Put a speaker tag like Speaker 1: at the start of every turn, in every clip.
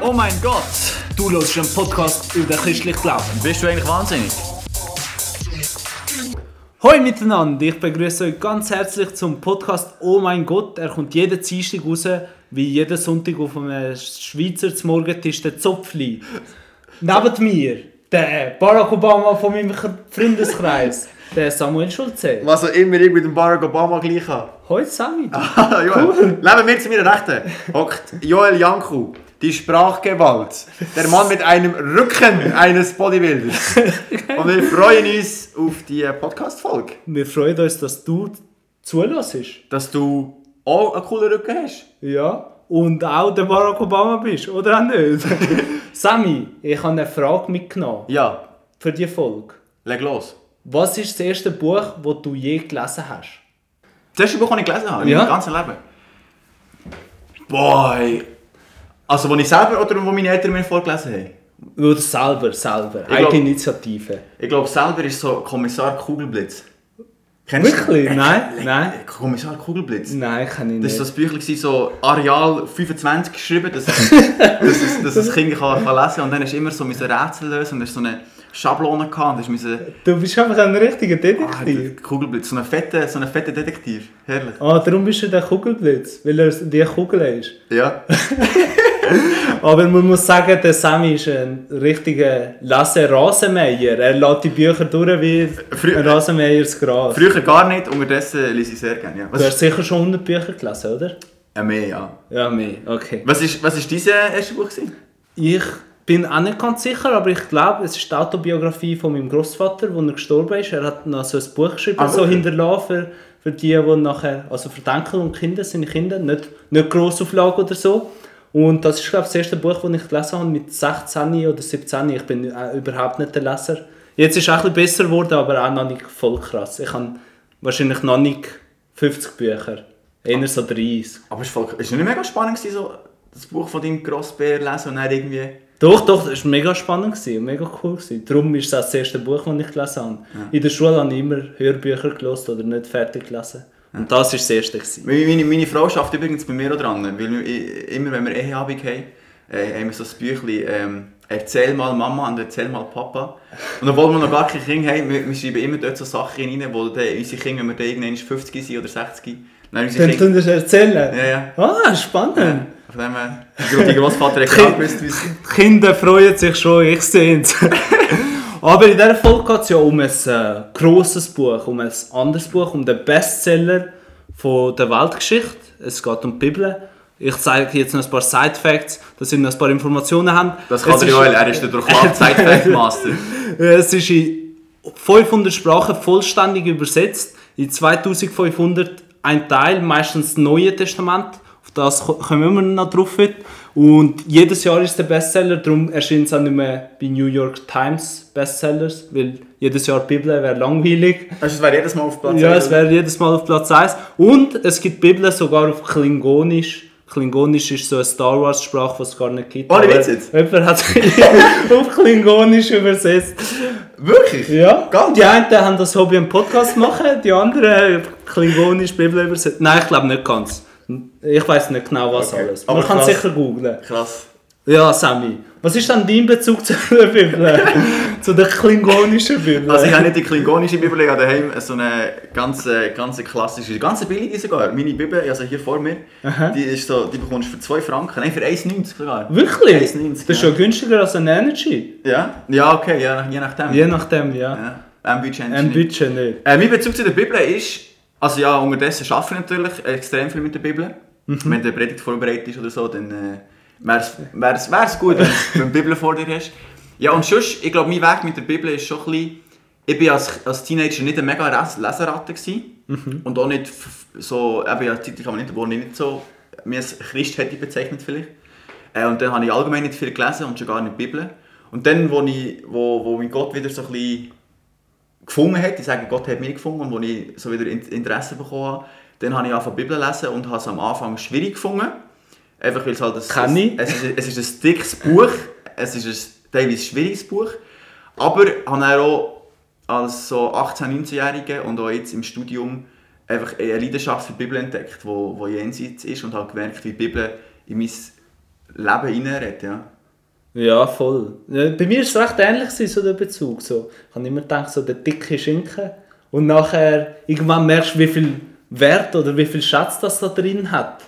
Speaker 1: Oh mein Gott! Du hörst einen Podcast über den christlichen Glauben.
Speaker 2: Bist du eigentlich wahnsinnig?
Speaker 1: Hallo miteinander, ich begrüße euch ganz herzlich zum Podcast Oh mein Gott. Er kommt jeden Dienstag raus, wie jeden Sonntag auf einem Schweizer zum Morgentisch der Zopfli. Neben mir der Barack Obama von meinem Freundeskreis, der Samuel Schulze.
Speaker 2: Was auch immer ich mit dem Barack Obama gleich habe.
Speaker 1: Hoi Sami.
Speaker 2: Ah, Joel. Leben wir zu meiner Rechten. Hockt Joel Janku, die Sprachgewalt. Der Mann mit einem Rücken eines Bodybuilders. Und wir freuen uns auf die Podcast-Folge.
Speaker 1: Wir freuen uns, dass du zulässt.
Speaker 2: Dass du auch einen coolen Rücken hast.
Speaker 1: Ja, und auch der Barack Obama bist, oder auch nicht? Sami, ich habe eine Frage mitgenommen
Speaker 2: Ja,
Speaker 1: für die Folge.
Speaker 2: leg los.
Speaker 1: Was ist das erste Buch, das du je gelesen hast?
Speaker 2: Das erste Buch, das ich gelesen habe, in
Speaker 1: Ja.
Speaker 2: meinem ganzen Leben. Boy. Also, wo ich selber oder wo meine Eltern mir vorgelesen haben?
Speaker 1: Oder selber, selber. Eigeninitiative.
Speaker 2: Ich glaube, selber ist so Kommissar Kugelblitz. Kennst
Speaker 1: Wirklich?
Speaker 2: du?
Speaker 1: Nein,
Speaker 2: Äh,
Speaker 1: nein.
Speaker 2: Kommissar Kugelblitz.
Speaker 1: Nein, kann ich
Speaker 2: Das
Speaker 1: nicht.
Speaker 2: war so ein Büchlein, so Areal 25 geschrieben, dass, dass, es- dass das Kind kann, kann lesen kann. Und dann du immer so müssen Rätsel lösen und hast so eine Schablone gehabt. Müssen,
Speaker 1: Du bist einfach ein richtiger
Speaker 2: ah,
Speaker 1: Detektiv.
Speaker 2: der Kugelblitz, so ein fetter so fette Detektiv. Herrlich.
Speaker 1: Ah, darum bist du der Kugelblitz, weil er die Kugel ist.
Speaker 2: Ja.
Speaker 1: Aber man muss sagen, der Sami ist ein richtiger Lasse-Rasenmäher. Er lässt die Bücher durch wie
Speaker 2: Frü-
Speaker 1: ein Rasenmähers Gras.
Speaker 2: Früher gar nicht, unterdessen lese ich sehr gerne. Ja.
Speaker 1: Du hast sicher schon 100 Bücher gelesen, oder?
Speaker 2: ja, mehr, ja.
Speaker 1: Ja, mehr. Okay.
Speaker 2: Was ist, was ist dein erstes Buch? Gewesen?
Speaker 1: Ich bin auch nicht ganz sicher, aber ich glaube, es ist die Autobiografie von meinem Großvater, wo er gestorben ist. Er hat noch so ein Buch geschrieben,
Speaker 2: Ah,
Speaker 1: so
Speaker 2: wirklich?
Speaker 1: hinterlassen für, für die, die nachher, also für die Enkel und Kinder, seine Kinder, nicht, nicht Grossauflage oder so. Und das ist, glaube ich, das erste Buch, das ich gelesen habe mit 16 oder 17. Ich bin äh, überhaupt nicht der Leser. Jetzt ist es auch ein bisschen besser geworden, aber auch noch nicht voll krass. Ich habe wahrscheinlich noch nicht 50 Bücher, eher so 30.
Speaker 2: Aber es war nicht mega spannend, so das Buch von deinem Grossbär lesen und dann irgendwie...
Speaker 1: Doch, doch, das war mega spannend, gewesen, mega cool. Gewesen. Darum ist es auch das erste Buch, das ich gelesen habe. In der Schule habe ich immer Hörbücher gelesen oder nicht fertig gelesen. Und das war das erste. Gewesen.
Speaker 2: Meine, meine, meine Frau schafft übrigens bei mir auch dran, weil wir, i- immer wenn wir Eheabend haben, äh, haben wir so ein Büchlein ähm, «Erzähl mal Mama und erzähl mal Papa». Und obwohl wir noch gar keine Kinder haben, wir, wir schreiben immer dort so Sachen rein, wo dann unsere Kinder, wenn wir dann irgendwann 50 sind oder 60, dann
Speaker 1: Dann
Speaker 2: Kinder...
Speaker 1: tun wir erzählen.
Speaker 2: Ja, ja.
Speaker 1: Ah, spannend.
Speaker 2: Von dem her, die Grossvater hat genau gewusst, wie
Speaker 1: Kinder freuen sich schon, ich sehe es. Aber in dieser Folge geht es ja um ein äh, grosses Buch, um ein anderes Buch, um den Bestseller von der Weltgeschichte. Es geht um die Bibel. Ich zeige jetzt noch ein paar Side-Facts, dass ihr noch ein paar Informationen habt.
Speaker 2: Das kann der
Speaker 1: ist-
Speaker 2: Joel, er ist der Durchklappt-Zeit-Master.
Speaker 1: Es ist in 500 Sprachen vollständig übersetzt. In 2500 ein Teil, meistens das Neue Testament. Auf das ko- kommen wir noch drauf. Und jedes Jahr ist der Bestseller, darum erscheint es auch nicht mehr bei New York Times Bestsellers, weil jedes Jahr Bibel wäre langweilig.
Speaker 2: Also, es wäre jedes Mal auf Platz
Speaker 1: Ja,
Speaker 2: eins,
Speaker 1: es wäre jedes Mal auf Platz 1. Und es gibt Bibeln sogar auf Klingonisch. Klingonisch ist so eine Star Wars Sprache, die es gar nicht gibt.
Speaker 2: Ohne Witz jetzt?
Speaker 1: Jemand hat auf Klingonisch übersetzt.
Speaker 2: Wirklich?
Speaker 1: Ja,
Speaker 2: Ganz?
Speaker 1: die einen haben das Hobby einen Podcast machen, die anderen Klingonisch Bibel übersetzen. Nein, ich glaube nicht ganz. Ich weiß nicht genau was
Speaker 2: Okay.
Speaker 1: alles.
Speaker 2: Aber
Speaker 1: Man kann
Speaker 2: krass.
Speaker 1: sicher googlen.
Speaker 2: Krass.
Speaker 1: Ja, Sammy, was ist dann dein Bezug zu der Bibel? zu der klingonischen Bibel?
Speaker 2: Also ich habe nicht die klingonische Bibel, ich habe daheim so eine ganz, ganz klassische, ganz billige sogar. Meine Bibel, also hier vor mir, die, ist so, die bekommst du für 2 Franken, nein für 1,90 sogar.
Speaker 1: Wirklich?
Speaker 2: 1,90,
Speaker 1: Das ist
Speaker 2: ja.
Speaker 1: ja günstiger als ein Energy.
Speaker 2: Ja? Ja, okay, ja, je nachdem.
Speaker 1: Je nachdem, ja.
Speaker 2: Ja. Ein Budget.
Speaker 1: Ein Budget nicht.
Speaker 2: Äh, mein Bezug zu der Bibel ist, also ja, unterdessen arbeite ich natürlich extrem viel mit der Bibel.
Speaker 1: Mhm.
Speaker 2: Wenn der Predigt vorbereitet ist oder so, dann äh, wäre es gut, wenn du die Bibel vor dir hast. Ja, und sonst, ich glaube, mein Weg mit der Bibel ist schon ein bisschen, ich war als, als Teenager nicht ein mega Leseratte gewesen. und auch nicht so, eben ja, zeitlich kann man nicht, wo ich nicht so, mir als Christ hätte ich bezeichnet vielleicht. Äh, und dann habe ich allgemein nicht viel gelesen und schon gar nicht die Bibel. Und dann, wo, ich, wo, wo mich Gott wieder so ein bisschen gefunden hat, ich sage, Gott hat mich gefunden und wo ich so wieder In- Interesse bekommen habe, dann habe ich angefangen die Bibel zu lesen und habe es am Anfang schwierig gefunden. Einfach weil es halt ein,
Speaker 1: Kenn ich.
Speaker 2: Es, ist, es ist ein dickes Buch, es ist ein teilweise schwieriges Buch, aber ich habe auch als so 18-, 19-Jähriger und auch jetzt im Studium einfach eine Leidenschaft für die Bibel entdeckt, wo, wo jenseits ist und habe gemerkt, wie die Bibel in mein Leben reinredet, ja.
Speaker 1: Ja, voll. Bei mir war es recht ähnlich, so der Bezug. So, ich habe immer gedacht, so der dicke Schinken. Und nachher, irgendwann merkst du, wie viel Wert oder wie viel Schatz das da drin hat.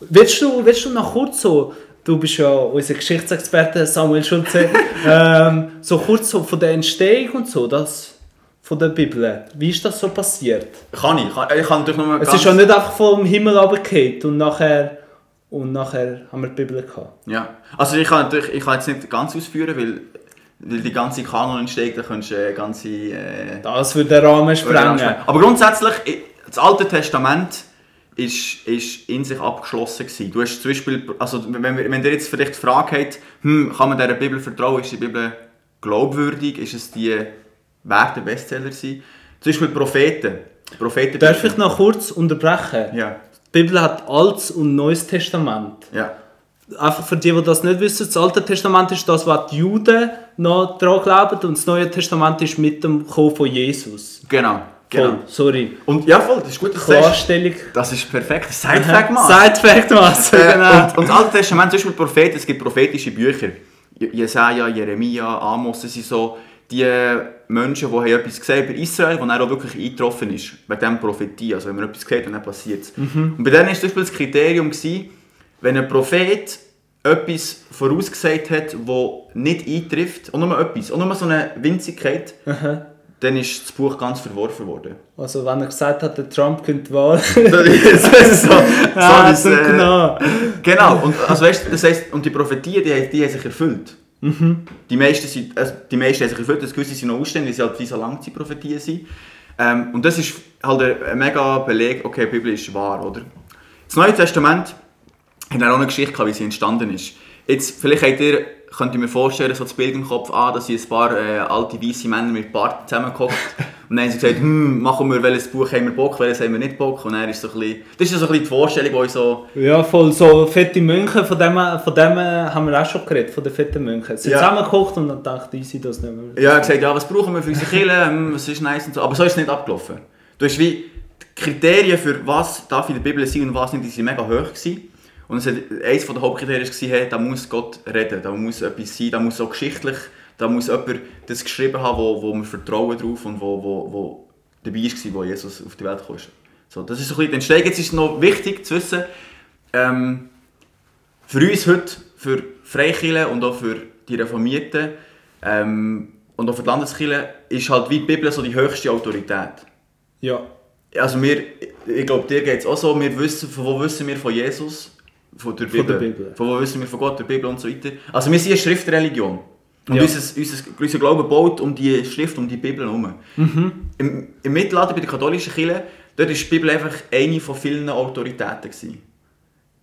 Speaker 1: Willst du, willst du noch kurz so, du bist ja unser Geschichtsexperte Samuel Schulze, ähm, so kurz so von der Entstehung und so, das von der Bibel. Wie ist das so passiert?
Speaker 2: Kann ich. Kann, ich kann natürlich mal
Speaker 1: Es ist ja nicht einfach vom Himmel runtergefallen und nachher, und nachher haben wir die Bibel gehabt.
Speaker 2: Ja, also ich kann natürlich, ich kann jetzt nicht ganz ausführen, weil, weil die ganze Kanon entsteht, da könntest du äh, ganze... Äh,
Speaker 1: Das würde den Rahmen sprengen.
Speaker 2: Aber grundsätzlich, das Alte Testament ist, ist in sich abgeschlossen gewesen. Du hast zum Beispiel, also wenn, wenn ihr jetzt vielleicht die Frage habt, hm, kann man dieser Bibel vertrauen, ist die Bibel glaubwürdig, ist es die wert, der Bestseller sein? Zum Beispiel Propheten. Propheten
Speaker 1: Darf ich noch kurz unterbrechen?
Speaker 2: Ja,
Speaker 1: Die Bibel hat Altes und Neues Testament.
Speaker 2: ja.
Speaker 1: Einfach für die, die das nicht wissen, das Alte Testament ist das, was die Juden noch daran glauben und das Neue Testament ist mit dem Kommen von Jesus.
Speaker 2: Genau,
Speaker 1: Voll,
Speaker 2: genau.
Speaker 1: sorry.
Speaker 2: Und ja, voll, das ist gut, dass sagst.
Speaker 1: Klarstellung.
Speaker 2: Das ist perfekt. Sidefact, Mann.
Speaker 1: Sidefact, was?
Speaker 2: Äh,
Speaker 1: genau.
Speaker 2: und, und das Alte Testament, zum Beispiel Propheten, es gibt prophetische Bücher. Je- Jesaja, Jeremia, Amos, das sind so die Menschen, die haben etwas gesehen über Israel, was dann auch wirklich eingetroffen ist. Bei dem Prophetie, also wenn man etwas sieht, dann passiert es. Und bei denen war zum Beispiel das Kriterium, gewesen, wenn ein Prophet etwas vorausgesagt hat, das nicht eintrifft, und nur etwas, und nur so eine Winzigkeit, dann ist das Buch ganz verworfen worden.
Speaker 1: Also wenn er gesagt hat, der Trump könnte Wahl.
Speaker 2: das so, so
Speaker 1: ah, so
Speaker 2: äh,
Speaker 1: genau.
Speaker 2: Genau, und, also weißt, das heisst, und die Prophetien, die, haben- die haben sich erfüllt. Die, meisten sind, also die meisten haben sich erfüllt, das gewisse sind noch ausständig, weil sie halt wie so Langzeitprophetien sind. Ähm, und das ist halt ein, mega Beleg, okay, die Bibel ist wahr, oder? Das Neue Testament hat auch eine Geschichte gehabt, wie sie entstanden ist. Jetzt, vielleicht habt ihr, könnt ihr mir vorstellen, so das Bild im Kopf, ah, da sind ein paar äh, alte weiße Männer mit Bart zusammengehockt und dann haben sie gesagt, hm, machen wir, welches Buch haben wir Bock, welches haben wir nicht Bock und dann ist so ein bisschen, das ist so ein bisschen die Vorstellung, die uns so
Speaker 1: Ja, voll so fette Mönche, von dem, von dem haben wir auch schon geredet, von den fetten Mönchen. Sie
Speaker 2: Ja.
Speaker 1: zusammengekocht und dann dachte ich, sie das nicht mehr.
Speaker 2: Ja, er hat gesagt, ja, was brauchen wir für unsere Kirche, hm, was ist nice und so. Aber so ist es nicht abgelaufen. Du hast wie die Kriterien für was darf in der Bibel sein und was nicht, die sind mega hoch gewesen. Und es hat, eines der Hauptkriterien war, hey, da muss Gott reden, da muss etwas sein, da muss auch geschichtlich, da muss jemand das geschrieben haben, wo, wo wir vertrauen drauf und wo, wo, wo dabei war, wo Jesus auf die Welt kam. So, das ist so ein bisschen die Entstehung. Jetzt ist es noch wichtig zu wissen, ähm, für uns heute, für Freikirchen und auch für die Reformierten ähm, und auch für die Landeskirche, ist halt wie die Bibel so die höchste Autorität.
Speaker 1: Ja.
Speaker 2: Also wir, ich glaube, dir geht es auch so, wir wissen, von wo wissen wir von Jesus? Von der Bibel.
Speaker 1: der Bibel.
Speaker 2: Von wo wissen wir von Gott, der Bibel und so weiter. Also wir sind eine Schriftreligion. Und
Speaker 1: Ja.
Speaker 2: unser, unser, unser Glaube baut um die Schrift, um die Bibel herum.
Speaker 1: Mhm.
Speaker 2: Im, Im Mittelalter, bei der katholischen Kirche, dort war die Bibel einfach eine von vielen Autoritäten. Gewesen.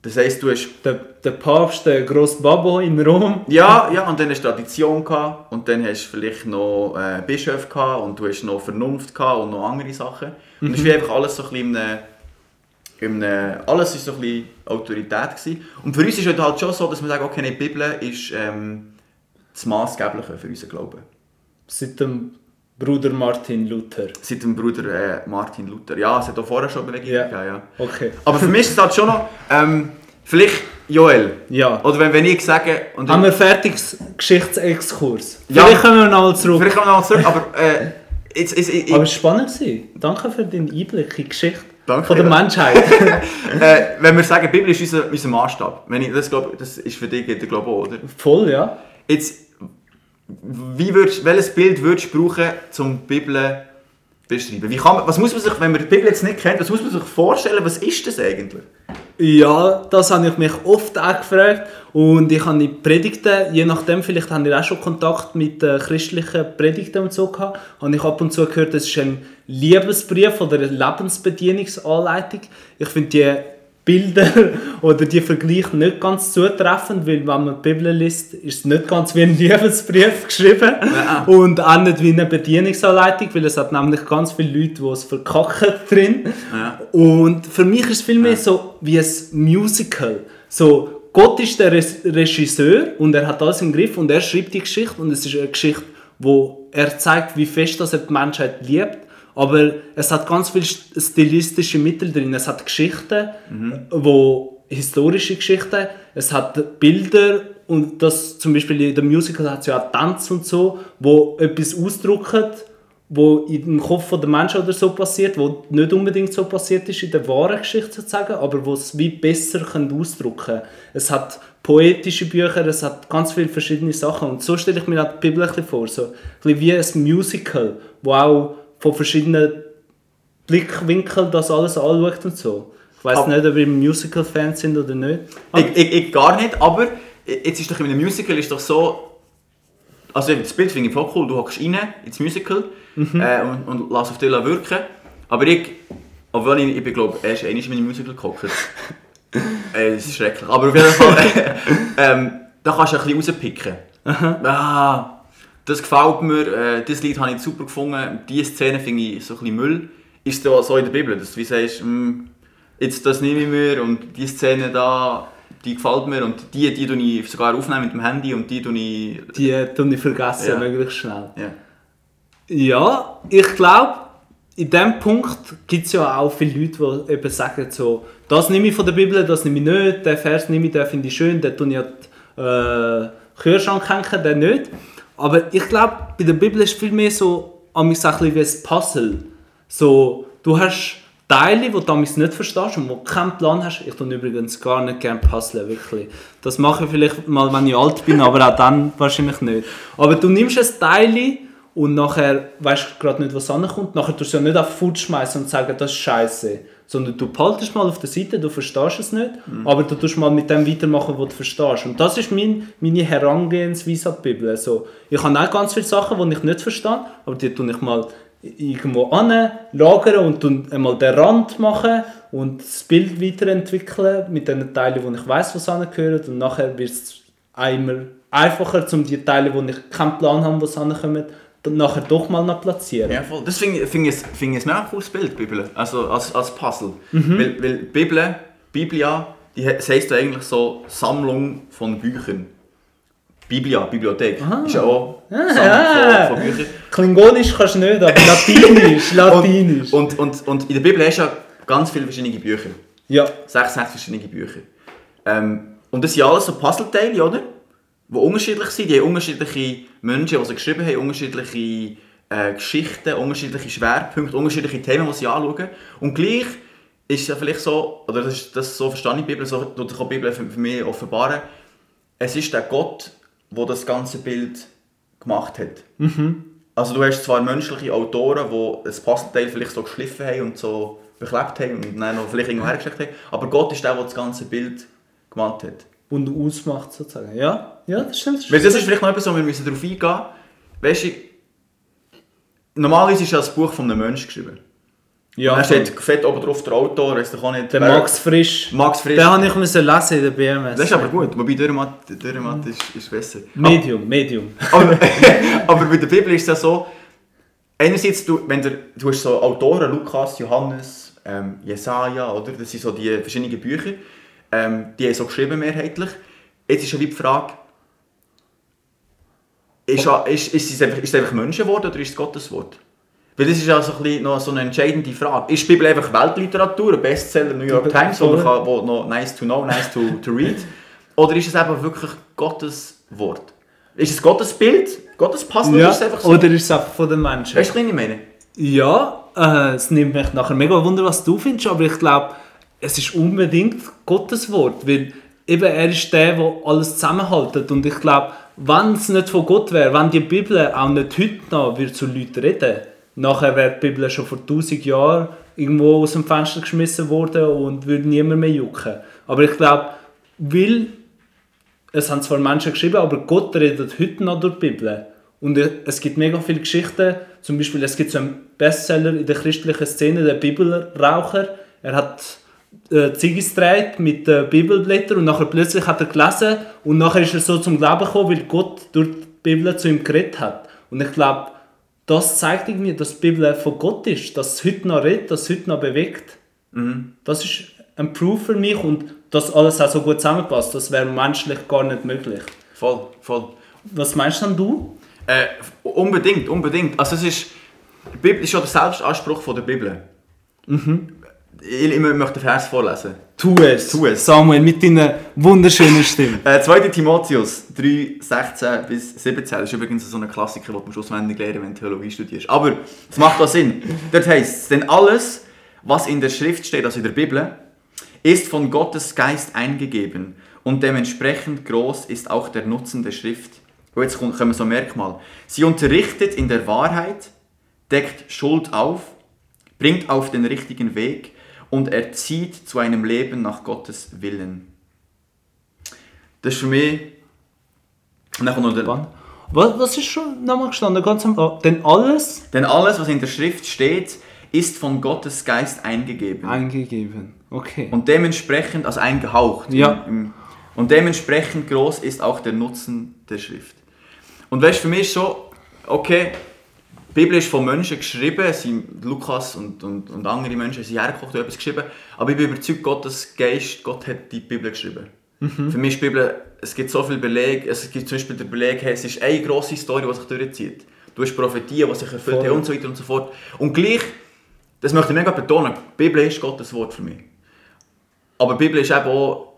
Speaker 2: Das heisst, du hast
Speaker 1: Der, der Papst, der grosse Babo in Rom.
Speaker 2: Ja, ja, und dann hast du Tradition gehabt, und dann hast du vielleicht noch äh, Bischöfe gehabt, und du hast noch Vernunft gehabt und noch andere Sachen. Und es ist wie einfach alles so ein bisschen einem, in einem, alles ist so ein bisschen Autorität gewesen. Und für uns ist es halt schon so, dass wir sagen, okay, die Bibel ist ähm, das Maßgebliche für unseren Glauben.
Speaker 1: Seit dem Bruder Martin Luther.
Speaker 2: Seit dem Bruder äh, Martin Luther. Ja, es hat auch vorher schon Belegungen
Speaker 1: Ja.
Speaker 2: gegeben, ja.
Speaker 1: Okay.
Speaker 2: Aber für mich ist es halt schon noch, ähm, vielleicht Joel,
Speaker 1: Ja.
Speaker 2: oder wenn, wenn ich sage... Und
Speaker 1: Haben wir einen fertigen Geschichtsexkurs?
Speaker 2: Ja.
Speaker 1: Vielleicht kommen wir noch mal zurück.
Speaker 2: Vielleicht kommen wir noch zurück, aber äh, jetzt, jetzt, ich,
Speaker 1: Aber es war spannend. Danke für deinen Einblick in die Geschichte
Speaker 2: Danke,
Speaker 1: von der. Menschheit.
Speaker 2: äh, wenn wir sagen, Bibel ist unser, unser Maßstab, wenn ich, das, glaub, das ist für dich der Glaube oder?
Speaker 1: Voll, ja.
Speaker 2: Jetzt, wie würdest, welches Bild würdest du brauchen, um die Bibel zu beschreiben? Wie kann man, was muss man sich, wenn man die Bibel jetzt nicht kennt, was muss man sich vorstellen, was ist das eigentlich?
Speaker 1: Ja, das habe ich mich oft auch gefragt. Und ich habe die Predigten, je nachdem, vielleicht haben ihr auch schon Kontakt mit äh, christlichen Predigten und so gehabt, habe ich ab und zu gehört, das ist ein Liebesbrief oder eine Lebensbedienungsanleitung. Ich finde die Bilder oder die Vergleiche nicht ganz zutreffend, weil wenn man die Bibel liest, ist es nicht ganz wie ein Liebesbrief geschrieben
Speaker 2: Ja.
Speaker 1: und auch nicht wie eine Bedienungsanleitung, weil es hat nämlich ganz viele Leute, die es verkacken drin.
Speaker 2: Ja.
Speaker 1: Und für mich ist es vielmehr so wie ein Musical. So, Gott ist der Regisseur und er hat alles im Griff und er schreibt die Geschichte und es ist eine Geschichte, wo er zeigt, wie fest dass er die Menschheit liebt. Aber es hat ganz viele st- stilistische Mittel drin. Es hat Geschichten, wo historische Geschichten, es hat Bilder und das zum Beispiel in dem Musical hat es ja auch Tanz und so, wo etwas ausdrücken, wo in dem Kopf der Menschen oder so passiert, wo nicht unbedingt so passiert ist in der wahren Geschichte sozusagen, aber wo es wie besser können ausdrücken können. Es hat poetische Bücher, es hat ganz viele verschiedene Sachen und so stelle ich mir die Bibel ein bisschen vor, so ein bisschen wie ein Musical, wo auch von verschiedenen Blickwinkeln das alles anschaut und so. Ich weiß nicht, ob ihr Musical-Fans sind oder nicht.
Speaker 2: Ich, ich, ich gar nicht, aber jetzt ist doch in einem Musical ist doch so, also das Bild finde ich voll cool, du hockst rein ins Musical
Speaker 1: Mhm.
Speaker 2: äh, und, und lass auf dich wirken, aber ich, obwohl ich, ich bin glaube erst einmal in einem Musical gehockt, äh, das ist schrecklich, aber auf jeden Fall, ähm, da kannst du ein bisschen rauspicken. Ah, das gefällt mir, äh, das Lied habe ich super gefunden, diese Szene finde ich so ein bisschen Müll. Ist da so in der Bibel, dass du wie sagst, hm, jetzt das nehme ich mir und die Szene da, die gefällt mir und die, die tue ich sogar aufnehmen mit dem Handy und die tue ich...
Speaker 1: Die tun ich vergessen,
Speaker 2: Ja.
Speaker 1: möglichst schnell.
Speaker 2: Ja.
Speaker 1: Ja, ich glaube, in diesem Punkt gibt es ja auch viele Leute, die eben sagen, so, das nehme ich von der Bibel, das nehme ich nicht, den Vers nehme ich, den finde ich schön, den tue ich an den äh, Kühlschrank hängen, den nicht. Aber ich glaube, bei der Bibel ist viel mehr so, an mich ein bisschen wie ein Puzzle. So, du hast Teile, die du damals nicht verstehst und wo keinen Plan hast. Ich tue übrigens gar nicht gerne Puzzle, wirklich. Das mache ich vielleicht mal, wenn ich alt bin, aber auch dann wahrscheinlich nicht. Aber du nimmst ein Teil und nachher weißt du gerade nicht, was ankommt. Nachher tust du ja nicht auf Food schmeißen und sagen, das ist scheiße. Sondern du behaltest mal auf der Seite, du verstehst es nicht, aber du tust mal mit dem weitermachen, was du verstehst. Und das ist mein, meine Herangehensweise an die Bibel. Also, ich habe auch ganz viele Sachen, die ich nicht verstehe, aber die tue ich mal irgendwo an, lagern und einmal den Rand machen und das Bild weiterentwickeln mit den Teilen, wo ich weiß, was angehören und nachher wird es einmal einfacher, um die Teile, wo ich keinen Plan habe, was ankommen, dann nachher doch mal noch platzieren.
Speaker 2: Ja, voll. Das finde ich, find ich, ein- find ich ein mega cooles Bild, Bibel. Also als, als Puzzle. Weil, weil die Bibel, Biblia, die heisst ja eigentlich so Sammlung von Büchern. Biblia, Bibliothek, ist ja auch Sammlung
Speaker 1: ja.
Speaker 2: von, von Büchern.
Speaker 1: Klingonisch kannst du nicht, aber Latinisch, Latinisch.
Speaker 2: Und, und, und in der Bibel hast du ja ganz viele verschiedene Bücher.
Speaker 1: ja,
Speaker 2: Sechs, sechs verschiedene Bücher. Ähm, und das sind alles so Puzzleteile, oder? Die unterschiedlich sind. Die haben unterschiedliche Menschen, die sie geschrieben haben, unterschiedliche äh, Geschichten, unterschiedliche Schwerpunkte, unterschiedliche Themen, die sie anschauen. Und gleich ist es ja vielleicht so, oder das ist das so verstanden die Bibel, so tut sich auch die Bibel für, für mich offenbaren, es ist der Gott, der das ganze Bild gemacht hat. Also du hast zwar menschliche Autoren, die ein Puzzleteil vielleicht so geschliffen haben und so beklebt haben und dann noch vielleicht irgendwo hergesteckt haben, aber Gott ist der, der das ganze Bild gemacht hat.
Speaker 1: und ausmacht sozusagen. Ja, ja, das stimmt.
Speaker 2: Weil das ist vielleicht noch etwas, wo wir müssen darauf eingehen müssen. Weißt du, normalerweise ist ja das Buch von einem Menschen geschrieben.
Speaker 1: ja,
Speaker 2: da steht fett oben drauf der Autor, weiss doch auch nicht.
Speaker 1: der
Speaker 2: wer-
Speaker 1: Max Frisch.
Speaker 2: Max Frisch.
Speaker 1: Den habe ich müssen lesen in der BMS.
Speaker 2: Das ist aber gut, wobei Dürrematt, Dürrematt ist, ist besser.
Speaker 1: Medium, Medium.
Speaker 2: Aber, aber bei der Bibel ist es ja so, einerseits, du, wenn du, du hast so Autoren, Lukas, Johannes, ähm, Jesaja, oder? Das sind so die verschiedenen Bücher, ähm, die haben so geschrieben mehrheitlich. Jetzt ist ja wie die Frage, ist, ist, ist, es einfach, ist es einfach Menschenwort oder ist es Gottes Wort? Weil das ist ja so ein bisschen noch so eine entscheidende Frage. Ist die Bibel einfach Weltliteratur, ein Bestseller New York Times, wo man kann, wo noch nice to know, nice to, to read? Oder ist es eben wirklich Gottes Wort? Ist es Gottes Bild? Gottes Puzzle?
Speaker 1: Ja,
Speaker 2: Oder ist es einfach so?
Speaker 1: oder ist es einfach von den Menschen?
Speaker 2: Weißt du, was ich meine?
Speaker 1: Ja, äh, es nimmt mich nachher mega Wunder, was du findest, aber ich glaube, es ist unbedingt Gottes Wort, weil eben er ist der, der alles zusammenhaltet und ich glaube, wenn es nicht von Gott wäre, wenn die Bibel auch nicht heute noch würde zu Leuten reden, nachher wäre die Bibel schon vor 1000 Jahren irgendwo aus dem Fenster geschmissen worden und würde niemand mehr jucken. Aber ich glaube, weil es haben zwar Menschen geschrieben, aber Gott redet heute noch durch die Bibel. Und es gibt mega viele Geschichten. Zum Beispiel, es gibt so einen Bestseller in der christlichen Szene, der Bibelraucher. Er hat äh, Ziggis gedreht mit äh, Bibelblättern und nachher plötzlich hat er gelesen und nachher ist er so zum Glauben gekommen, weil Gott durch die Bibel zu ihm geredet hat. Und ich glaube, das zeigt irgendwie, dass die Bibel von Gott ist, dass es heute noch redet, dass es heute noch bewegt. Das ist ein Proof für mich und dass alles auch so gut zusammenpasst. Das wäre menschlich gar nicht möglich.
Speaker 2: Voll, voll.
Speaker 1: Was meinst denn du?
Speaker 2: Äh, unbedingt, unbedingt. Also es ist, die Bibel ist ja der Selbstanspruch von der Bibel. Ich, ich möchte den Vers vorlesen.
Speaker 1: Tu es.
Speaker 2: Tu es.
Speaker 1: Samuel, mit deiner wunderschönen Stimme.
Speaker 2: Äh, 2. Timotheus 3, 16 bis 17. Das ist übrigens so ein Klassiker, den du auswendig lernen wenn du Theologie studierst. Aber es macht auch Sinn. Dort heißt es, denn alles, was in der Schrift steht, also in der Bibel, ist von Gottes Geist eingegeben und dementsprechend groß ist auch der Nutzen der Schrift. Und jetzt kommt- kommen so Merkmale. Sie unterrichtet in der Wahrheit, deckt Schuld auf, bringt auf den richtigen Weg und erzieht zu einem Leben nach Gottes Willen. Das ist für mich. Dann kommt noch der,
Speaker 1: Wann? Was, was ist schon nochmal gestanden? Ganz am Anfang. Denn alles
Speaker 2: denn alles, was in der Schrift steht, ist von Gottes Geist eingegeben.
Speaker 1: eingegeben. Okay.
Speaker 2: Und dementsprechend, also eingehaucht.
Speaker 1: Ja.
Speaker 2: Im, im, und dementsprechend groß ist auch der Nutzen der Schrift. Und weißt du, für mich ist schon, okay, die Bibel ist von Menschen geschrieben, es sind Lukas und, und, und andere Menschen sind hergekocht und etwas geschrieben, aber ich bin überzeugt, Gottes Geist, Gott hat die Bibel geschrieben. Für mich ist die Bibel, es gibt so viele Belege, es gibt zum Beispiel den Beleg, hey, es ist eine grosse Story, die sich durchzieht. Du hast Prophetien, die sich erfüllt
Speaker 1: Voll.
Speaker 2: haben und so weiter und so fort. Und gleich, das möchte ich mega betonen, die Bibel ist Gottes Wort für mich. Aber die Bibel ist eben auch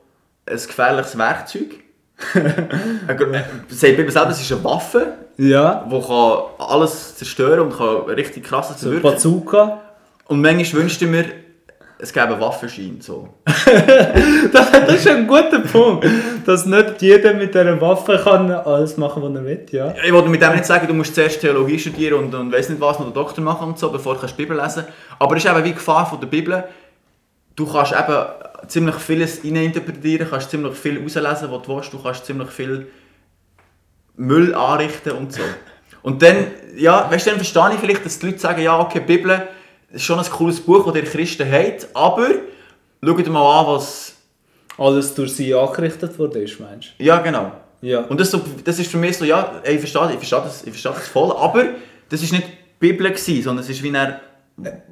Speaker 2: ein gefährliches Werkzeug. Sagt die Bibel selber, es ist eine Waffe,
Speaker 1: ja.
Speaker 2: die kann alles zerstören und kann richtig krasses
Speaker 1: So
Speaker 2: bewirken.
Speaker 1: Bazooka.
Speaker 2: Und manchmal wünschte ich mir, es gäbe einen Waffenschein. So.
Speaker 1: Das, das ist ein guter Punkt. Dass nicht jeder mit dieser Waffe kann alles machen, was er will. Ja.
Speaker 2: Ich wollte mit dem nicht sagen, du musst zuerst Theologie studieren und, und weiss nicht was, noch Doktor machen und so, bevor du die Bibel lesen kannst. Aber es ist eben wie die Gefahr von der Bibel. Du kannst eben ziemlich vieles hineininterpretieren, kannst ziemlich viel rauslesen, was du willst. Du kannst ziemlich viel Müll anrichten und so. Und dann, ja, weißt du, dann verstehe ich vielleicht, dass die Leute sagen, ja, okay, die Bibel ist schon ein cooles Buch, das ihr Christen habt, aber schaut mal an, was...
Speaker 1: Alles durch sie angerichtet wurde, ist, meinst
Speaker 2: Ja, genau.
Speaker 1: du? Ja.
Speaker 2: Und das, so, das ist für mich so, ja, ich verstehe, ich verstehe, das, ich verstehe das voll, aber das ist nicht die Bibel, gewesen, sondern es ist wie eine...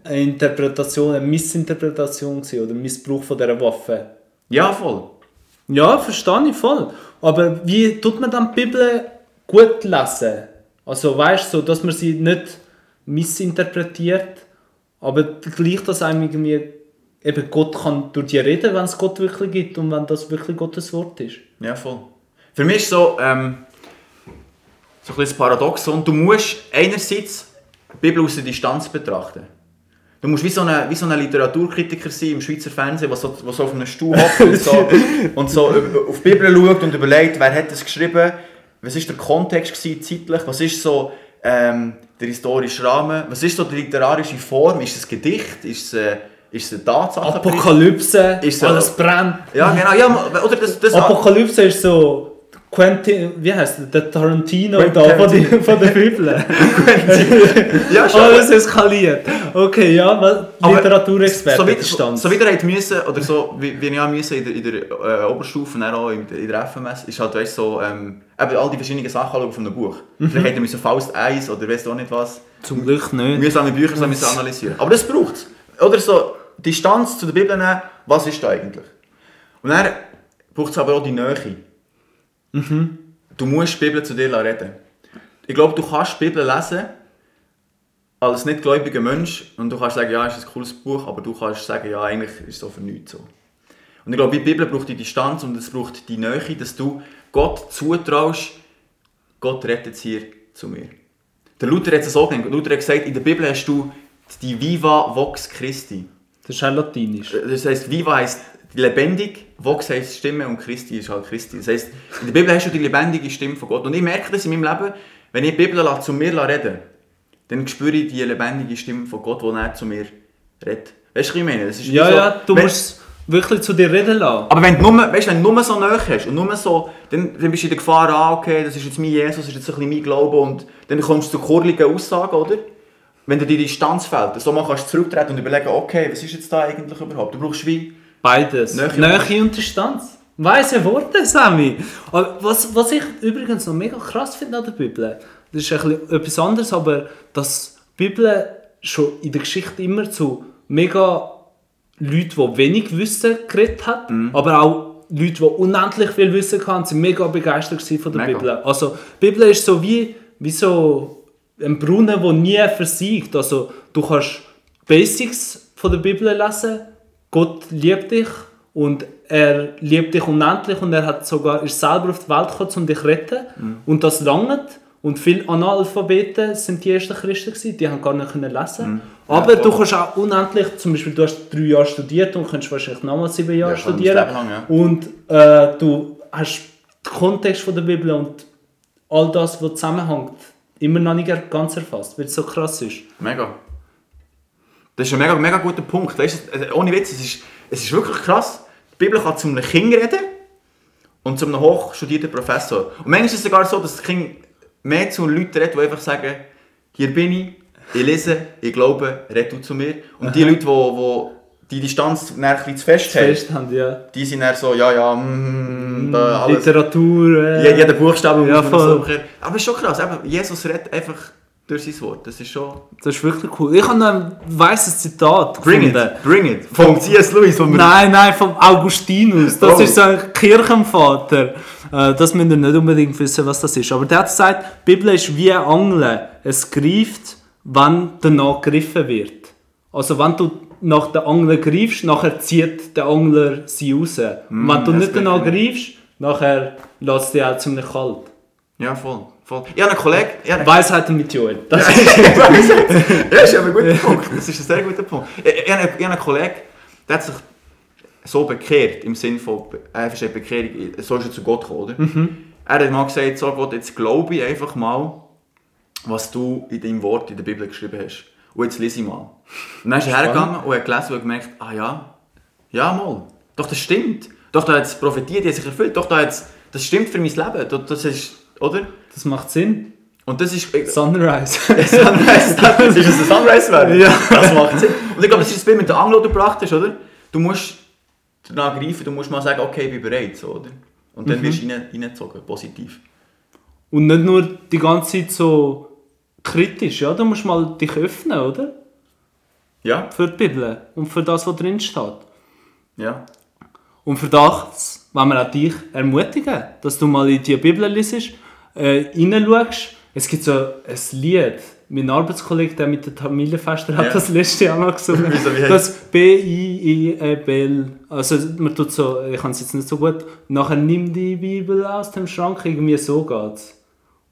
Speaker 1: eine Interpretation, eine Missinterpretation gewesen, oder Missbrauch von dieser Waffe.
Speaker 2: Ja, voll.
Speaker 1: Ja, verstehe ich voll. Aber wie tut man dann die Bibel gut lesen? Also weißt du, so, dass man sie nicht missinterpretiert, aber gleich, dass einem irgendwie eben Gott kann durch die reden, wenn es Gott wirklich gibt und wenn das wirklich Gottes Wort ist.
Speaker 2: Ja, voll. Für mich ist so, ähm, so ein bisschen Paradoxon, du musst einerseits die Bibel aus der Distanz betrachten. Du musst wie so ein wie so eine Literaturkritiker sein im Schweizer Fernsehen, der so, der so auf einem Stuhl hockt und so, und so auf die Bibel schaut und überlegt, wer hat das geschrieben, was ist der Kontext gewesen, zeitlich, was ist so ähm, der historische Rahmen, was ist so die literarische Form, ist es ein Gedicht, ist es, äh, ist es eine Tatsache?
Speaker 1: Apokalypse,
Speaker 2: Ist so-
Speaker 1: alles brennt.
Speaker 2: Ja, genau, ja, oder das... das
Speaker 1: Apokalypse ist so Quentin, wie heißt der, der Tarantino
Speaker 2: Quentin
Speaker 1: da von, die, von der Bibel.
Speaker 2: ja, schon.
Speaker 1: Alles eskaliert. Okay, ja, Literaturexperte
Speaker 2: so wie,
Speaker 1: verstanden.
Speaker 2: so wie ihr habt müssen, oder so wie, wie ich auch müssen in der, in der äh, Oberstufe, und auch in der, in der FMS, ist halt weißt, so, ähm, eben all die verschiedenen Sachen anschauen von einem Buch. Vielleicht hätte müssen Faust 1 oder weißt du auch nicht was,
Speaker 1: Zum Glück nicht.
Speaker 2: mühsame Bücher so müssen analysieren. Aber das braucht es. Oder so Distanz zu der Bibel nehmen, was ist da eigentlich? Und dann braucht es aber auch die Nähe. Du musst die Bibel zu dir reden. Ich glaube, du kannst die Bibel lesen als nicht gläubiger Mensch und du kannst sagen, ja, es ist ein cooles Buch, aber du kannst sagen, ja, eigentlich ist es so für nichts so. Und ich glaube, die Bibel braucht die Distanz und es braucht die Nähe, dass du Gott zutraust, Gott rettet hier zu mir. Der Luther hat es so genannt. Luther hat gesagt, in der Bibel hast du die Viva Vox Christi.
Speaker 1: Das ist ja latinisch.
Speaker 2: Das heisst, Viva heisst lebendig, Vox heisst Stimme und Christi ist halt Christi. Das heisst, in der Bibel hast du die lebendige Stimme von Gott. Und ich merke das in meinem Leben, wenn ich die Bibel lasse, zu mir reden dann spüre ich die lebendige Stimme von Gott, die er zu mir redet. Weißt du, was ich meine? Das ist
Speaker 1: Ja,
Speaker 2: so,
Speaker 1: ja, du
Speaker 2: wenn-
Speaker 1: musst wirklich zu dir reden lassen.
Speaker 2: aber wenn du nur, weißt, wenn du nur so nahe hast und nur so, dann, dann bist du in der Gefahr, ah, okay, das ist jetzt mein Jesus, das ist jetzt ein bisschen mein Glaube und dann kommst du zu kurligen Aussagen, oder? Wenn dir die Distanz fehlt, so mal kannst du zurücktreten und überlegen, okay, was ist jetzt da eigentlich überhaupt? Du brauchst wie...
Speaker 1: Beides.
Speaker 2: Nähe
Speaker 1: Nähe,
Speaker 2: und-
Speaker 1: Distanz. Weise Worte, Sammy. Aber was, was ich übrigens noch mega krass finde an der Bibel, das ist ein bisschen etwas anderes, aber dass die Bibel schon in der Geschichte immer zu mega Leuten, die wenig Wissen geredet hat,
Speaker 2: Mhm.
Speaker 1: aber auch Leute, die unendlich viel Wissen hatten, sind mega begeistert von der
Speaker 2: Mega.
Speaker 1: Bibel. Also die Bibel ist so wie, wie so ein Brunnen, der nie versiegt. Also du kannst Basics von der Bibel lesen, Gott liebt dich und er liebt dich unendlich und er hat sogar, ist selber auf die Welt gekommen, um dich zu retten. Und das langt. Und viele Analphabeten sind die ersten Christen gewesen, die haben gar nicht können lesen. Aber
Speaker 2: Ja,
Speaker 1: du kannst auch unendlich, zum Beispiel du hast drei Jahre studiert und kannst wahrscheinlich nochmal sieben Jahre
Speaker 2: Ja,
Speaker 1: studieren.
Speaker 2: lang, ja.
Speaker 1: Und äh, du hast den Kontext von der Bibel und all das, was zusammenhängt, immer noch nicht ganz erfasst, weil es so krass ist.
Speaker 2: Mega. Das ist ein mega, mega guter Punkt. Weißt, äh, ohne Witz, es ist, es ist wirklich krass. Die Bibel kann zu einem Kind reden und zu einem hochstudierten Professor. Und manchmal ist es sogar so, dass das Kind mehr zu Leuten redet, die einfach sagen, hier bin ich, ich lese, ich glaube, red du zu mir. Und die Leute, die, die die Distanz ein bisschen zu fest haben,
Speaker 1: Fest haben, ja.
Speaker 2: die sind dann so, ja, ja, mm, da alles.
Speaker 1: Literatur. Äh,
Speaker 2: Je- Jeder Buchstabe
Speaker 1: Ja,
Speaker 2: muss man erklären. Aber es ist schon krass, eben, Jesus redet einfach durch sein Wort. Das ist schon...
Speaker 1: Das ist wirklich cool. Ich habe noch ein weißes Zitat
Speaker 2: Bring
Speaker 1: gefunden.
Speaker 2: it, bring it. Vom C.S. Lewis, wir...
Speaker 1: Nein, nein, vom Augustinus. Das
Speaker 2: Oh.
Speaker 1: ist so ein Kirchenvater. Äh, Das müsst ihr nicht unbedingt wissen, was das ist. Aber der hat gesagt, die Bibel ist wie ein Angeln. Es greift, wann danach gegriffen wird. Also wenn du nach der Angel greifst, nachher zieht der Angler sie raus. Und wenn du nicht danach greifst, nachher lässt sie auch ziemlich kalt.
Speaker 2: Ja, voll. Voll. Ich habe einen Kollegen... Einen
Speaker 1: Weisheiten mit Joel. Das ist
Speaker 2: ja, ist aber ein guter Punkt. Das ist ein sehr guter Punkt. Ich, ich, habe, einen Kollegen, der hat sich so bekehrt, im Sinne von, versteht Bekehrung, so ist er zu Gott gekommen, oder? Er hat mal gesagt, so Gott, jetzt glaube ich einfach mal, was du in deinem Wort in der Bibel geschrieben hast. Und jetzt lese ich mal. Und dann ist er hergegangen und hat gelesen und hat gemerkt, ah ja, ja mal, doch das stimmt. Doch da hat es profitiert, die hat sich erfüllt. Doch da hat's, das stimmt für mein Leben. Das ist, oder?
Speaker 1: Das macht Sinn.
Speaker 2: Und das ist...
Speaker 1: Sunrise.
Speaker 2: Sunrise, das ist ein Sunrise werden.
Speaker 1: Ja.
Speaker 2: Das macht Sinn. Und ich glaube, das ist das Bild mit der Anglo, das du gebracht hast, oder? Du musst danach greifen, du musst mal sagen, okay, ich bin bereit, so, oder? Und dann wirst du rein, reingezogen, positiv.
Speaker 1: Und nicht nur die ganze Zeit so kritisch, ja? Du musst mal dich öffnen, oder?
Speaker 2: Ja,
Speaker 1: Für die Bibel und für das, was drin steht.
Speaker 2: ja.
Speaker 1: Und für das wollen wir auch dich ermutigen, dass du mal in die Bibel liest, äh, reinschaust. Es gibt so ein Lied, mein Arbeitskollege, der mit den Familienfesten hat
Speaker 2: Ja.
Speaker 1: das letzte Jahr mal gesungen. Das B-I-I-E-B-L. Also man tut so, ich kann es jetzt nicht so gut. Nachher nimm die Bibel aus dem Schrank, irgendwie so geht's.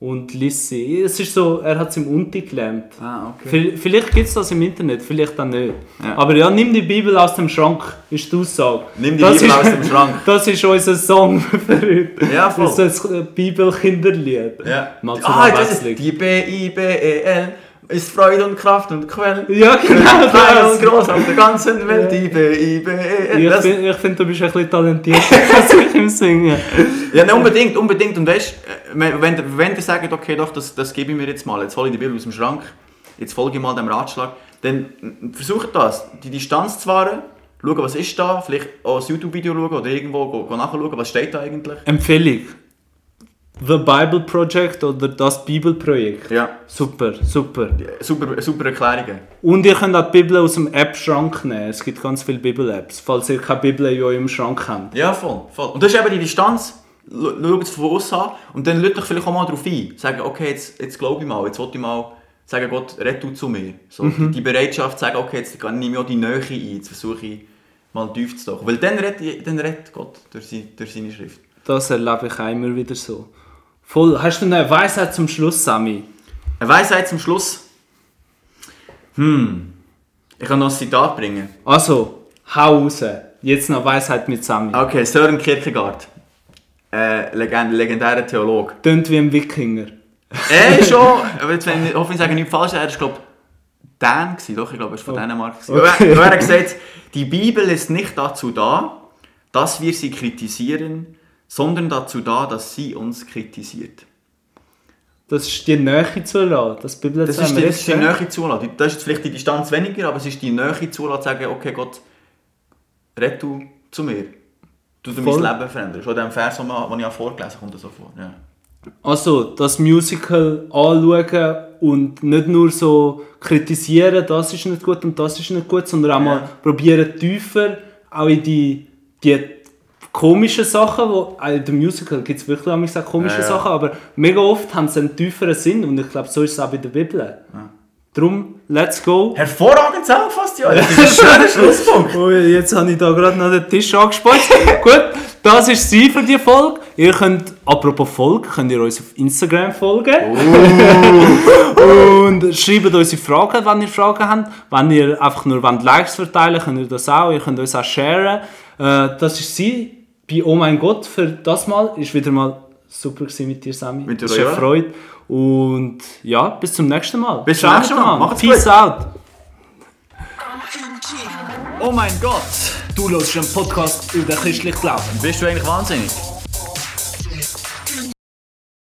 Speaker 1: Und lies sie. Es ist so, er hat es im Unti gelernt.
Speaker 2: Ah, okay.
Speaker 1: Vi- Vielleicht gibt es das im Internet, vielleicht auch nicht.
Speaker 2: Ja.
Speaker 1: Aber ja, nimm die Bibel aus dem Schrank, ist die Aussage.
Speaker 2: Nimm die
Speaker 1: Das
Speaker 2: Bibel
Speaker 1: ist-
Speaker 2: aus dem Schrank.
Speaker 1: Das ist unser Song für heute.
Speaker 2: Ja, voll.
Speaker 1: Das ist ein Bibelkinderlied.
Speaker 2: Ja. Ah, das ist die B-I-B-E-L ist Freude und Kraft und Quell.
Speaker 1: Ja, genau
Speaker 2: Klein und groß auf der ganzen Welt, B-I-B-E-L.
Speaker 1: Ich
Speaker 2: Das-
Speaker 1: finde, ich find, du bist ein bisschen talentiert im Singen.
Speaker 2: Ja, ne, unbedingt, unbedingt. Und weißt du, wenn, wenn, wenn ihr sagt, okay, doch, das, das gebe ich mir jetzt mal, jetzt hole ich die Bibel aus dem Schrank, jetzt folge ich mal dem Ratschlag, dann versucht das, die Distanz zu wahren, schauen, was ist da, vielleicht auch ein YouTube-Video schauen oder irgendwo go, go nachschauen, was steht da eigentlich.
Speaker 1: Empfehlung. The Bible Project oder das Bibelprojekt.
Speaker 2: Ja,
Speaker 1: Super, super.
Speaker 2: super, super Erklärungen.
Speaker 1: Und ihr könnt auch die Bibel aus dem App-Schrank nehmen. Es gibt ganz viele Bibel-Apps, falls ihr keine Bibel in eurem Schrank habt.
Speaker 2: Ja, voll, voll. Und das ist eben die Distanz, Schau- schaut es von außen an und dann lügt euch vielleicht auch mal darauf ein. Sagen, okay, jetzt, jetzt glaube ich mal, jetzt will ich mal sagen, Gott, red du zu mir. So,
Speaker 1: Mhm.
Speaker 2: Die Bereitschaft zu sagen, okay, jetzt nehme ich auch die Nähe ein, jetzt versuche ich mal tief zu tauchen. Weil dann redet, dann Gott durch, seine, durch seine Schrift.
Speaker 1: Das erlebe ich auch immer wieder so. Voll. Hast du eine Weisheit zum Schluss, Sami?
Speaker 2: Eine Weisheit zum Schluss. Hm. Ich kann noch ein Zitat bringen.
Speaker 1: Also, hau raus. Jetzt noch Weisheit mit Sami.
Speaker 2: Okay, Sören Kierkegaard. Äh, Legend, legendärer Theologe.
Speaker 1: Tönt wie ein Wikinger.
Speaker 2: Er ist schon, aber jetzt, wenn ich hoffe, ich sage nichts falsch, er ist glaube Dan gewesen, doch, ich glaube, er ist von
Speaker 1: Oh.
Speaker 2: Dänemark.
Speaker 1: Okay.
Speaker 2: Er hat gesagt, die Bibel ist nicht dazu da, dass wir sie kritisieren, sondern dazu da, dass sie uns kritisiert.
Speaker 1: Das ist die Nähe zulassen. Das Bibel
Speaker 2: Das ist die, das ist die Nähe zulassen. Das ist vielleicht die Distanz weniger, aber es ist die Nähe zulassen, zu sagen, okay Gott, red du zu mir. Du du mein. Leben veränderst. Oder dem Vers, den ich vorgelesen habe, kommt das so vor. Ja.
Speaker 1: Also, das Musical anschauen und nicht nur so kritisieren, das ist nicht gut und das ist nicht gut, sondern auch mal
Speaker 2: Ja.
Speaker 1: probieren tiefer, auch in die, die komischen Sachen, wo, in dem Musical gibt es wirklich auch komische
Speaker 2: Ja, ja.
Speaker 1: Sachen, aber mega oft haben sie einen tieferen Sinn und ich glaube, so ist es auch bei der Bibel. Drum, let's go.
Speaker 2: Hervorragend zusammengefasst, ja. Das ist ein schöner Schlusspunkt.
Speaker 1: Oh, jetzt habe ich da gerade noch den Tisch angespart. Gut, das ist sie für die Folge. Ihr könnt, apropos Folge, könnt ihr uns auf Instagram folgen. Und schreibt uns Fragen, wenn ihr Fragen habt. Wenn ihr einfach nur wollt Likes verteilen könnt ihr das auch. Ihr könnt uns auch sharen. Äh, das ist sie bei Oh mein Gott für das Mal. Ist wieder mal super gewesen mit dir, Sammy.
Speaker 2: Mit dir
Speaker 1: ist eine
Speaker 2: ja.
Speaker 1: Freude. Und ja, bis zum nächsten Mal.
Speaker 2: Bis zum nächsten Mal. Macht's
Speaker 1: Peace
Speaker 2: gut.
Speaker 1: out.
Speaker 2: Oh mein Gott.
Speaker 1: Du hörst einen Podcast über den christlichen Glauben.
Speaker 2: Bist du eigentlich wahnsinnig?